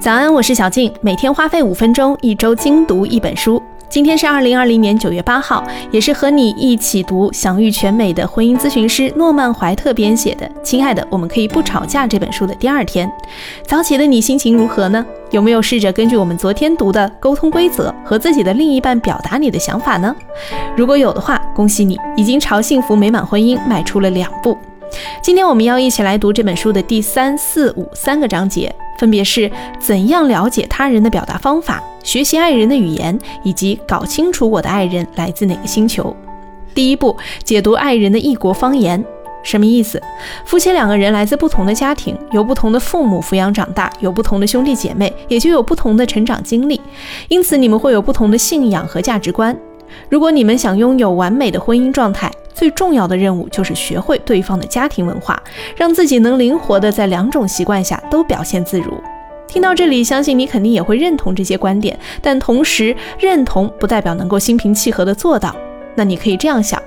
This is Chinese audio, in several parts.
早安，我是小静，每天花费五分钟，一周精读一本书。今天是二零二零年九月八号，也是和你一起读享誉全美的婚姻咨询师诺曼怀特编写的《亲爱的，我们可以不吵架》这本书的第二天。早起的你心情如何呢？有没有试着根据我们昨天读的沟通规则和自己的另一半表达你的想法呢？如果有的话，恭喜你，已经朝幸福美满婚姻迈出了两步。今天我们要一起来读这本书的第三、四、五三个章节，分别是怎样了解他人的表达方法、学习爱人的语言，以及搞清楚我的爱人来自哪个星球。第一步，解读爱人的异国方言，什么意思？夫妻两个人来自不同的家庭，由不同的父母抚养长大，有不同的兄弟姐妹，也就有不同的成长经历，因此你们会有不同的信仰和价值观。如果你们想拥有完美的婚姻状态，最重要的任务就是学会对方的家庭文化，让自己能灵活的在两种习惯下都表现自如。听到这里，相信你肯定也会认同这些观点，但同时认同不代表能够心平气和的做到。那你可以这样想，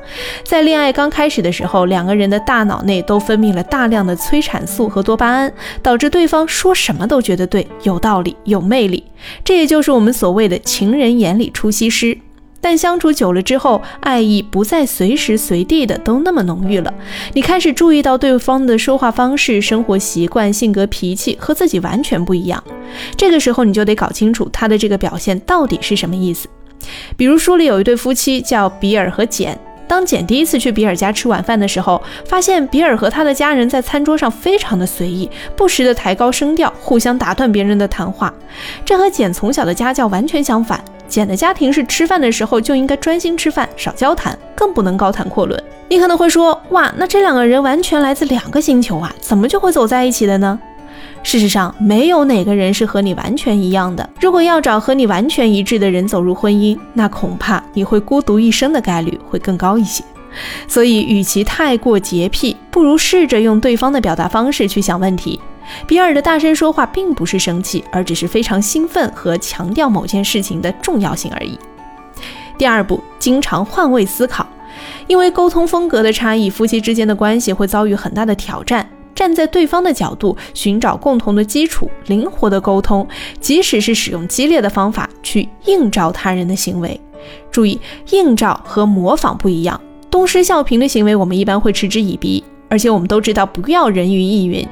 在恋爱刚开始的时候，两个人的大脑内都分泌了大量的催产素和多巴胺，导致对方说什么都觉得对，有道理，有魅力。这也就是我们所谓的情人眼里出西施。但相处久了之后，爱意不再随时随地的都那么浓郁了。你开始注意到对方的说话方式、生活习惯、性格脾气和自己完全不一样。这个时候，你就得搞清楚他的这个表现到底是什么意思。比如书里有一对夫妻叫比尔和简。当简第一次去比尔家吃晚饭的时候，发现比尔和他的家人在餐桌上非常的随意，不时的抬高声调，互相打断别人的谈话。这和简从小的家教完全相反。简的家庭是吃饭的时候就应该专心吃饭，少交谈，更不能高谈阔论。你可能会说，哇，那这两个人完全来自两个星球啊，怎么就会走在一起的呢？事实上，没有哪个人是和你完全一样的。如果要找和你完全一致的人走入婚姻，那恐怕你会孤独一生的概率会更高一些。所以，与其太过洁癖，不如试着用对方的表达方式去想问题。比尔的大声说话并不是生气，而只是非常兴奋和强调某件事情的重要性而已。第二步，经常换位思考，因为沟通风格的差异，夫妻之间的关系会遭遇很大的挑战。站在对方的角度，寻找共同的基础，灵活的沟通，即使是使用激烈的方法去映照他人的行为。注意，映照和模仿不一样，东施效颦的行为我们一般会嗤之以鼻。而且我们都知道，不要人云亦云。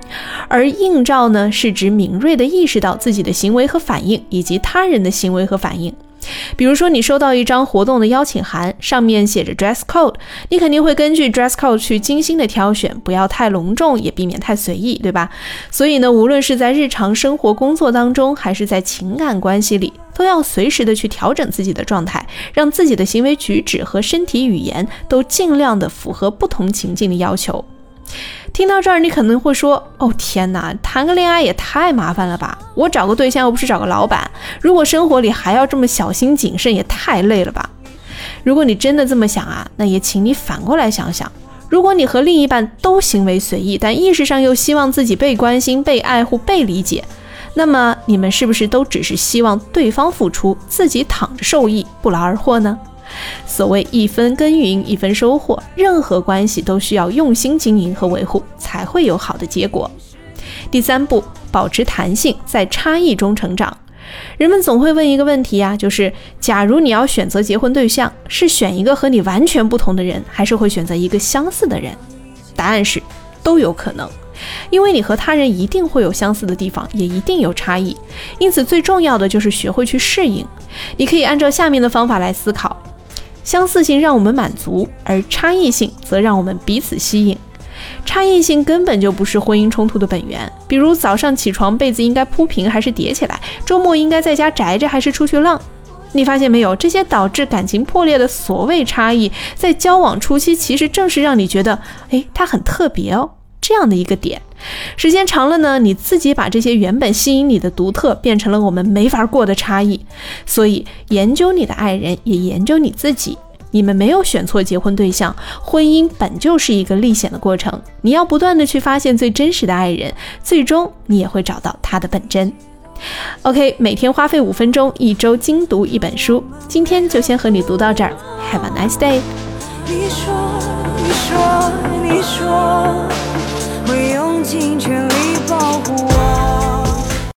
而映照呢，是指敏锐地意识到自己的行为和反应，以及他人的行为和反应。比如说，你收到一张活动的邀请函，上面写着 dress code，你肯定会根据 dress code 去精心的挑选，不要太隆重，也避免太随意，对吧？所以呢，无论是在日常生活、工作当中，还是在情感关系里，都要随时的去调整自己的状态，让自己的行为举止和身体语言都尽量的符合不同情境的要求。听到这儿，你可能会说：“哦天哪，谈个恋爱也太麻烦了吧！我找个对象又不是找个老板，如果生活里还要这么小心谨慎，也太累了吧？”如果你真的这么想啊，那也请你反过来想想：如果你和另一半都行为随意，但意识上又希望自己被关心、被爱护、被理解，那么你们是不是都只是希望对方付出，自己躺着受益，不劳而获呢？所谓一分耕耘一分收获，任何关系都需要用心经营和维护，才会有好的结果。第三步，保持弹性，在差异中成长。人们总会问一个问题呀，就是假如你要选择结婚对象，是选一个和你完全不同的人，还是会选择一个相似的人？答案是都有可能，因为你和他人一定会有相似的地方，也一定有差异。因此，最重要的就是学会去适应。你可以按照下面的方法来思考。相似性让我们满足，而差异性则让我们彼此吸引。差异性根本就不是婚姻冲突的本源。比如早上起床被子应该铺平还是叠起来？周末应该在家宅着还是出去浪？你发现没有？这些导致感情破裂的所谓差异，在交往初期其实正是让你觉得，哎，他很特别哦。这样的一个点，时间长了呢，你自己把这些原本吸引你的独特，变成了我们没法过的差异。所以，研究你的爱人，也研究你自己。你们没有选错结婚对象，婚姻本就是一个历险的过程。你要不断的去发现最真实的爱人，最终你也会找到他的本真。OK，每天花费五分钟，一周精读一本书。今天就先和你读到这儿，Have a nice day。你说，你说，你说。会用尽全力保护我。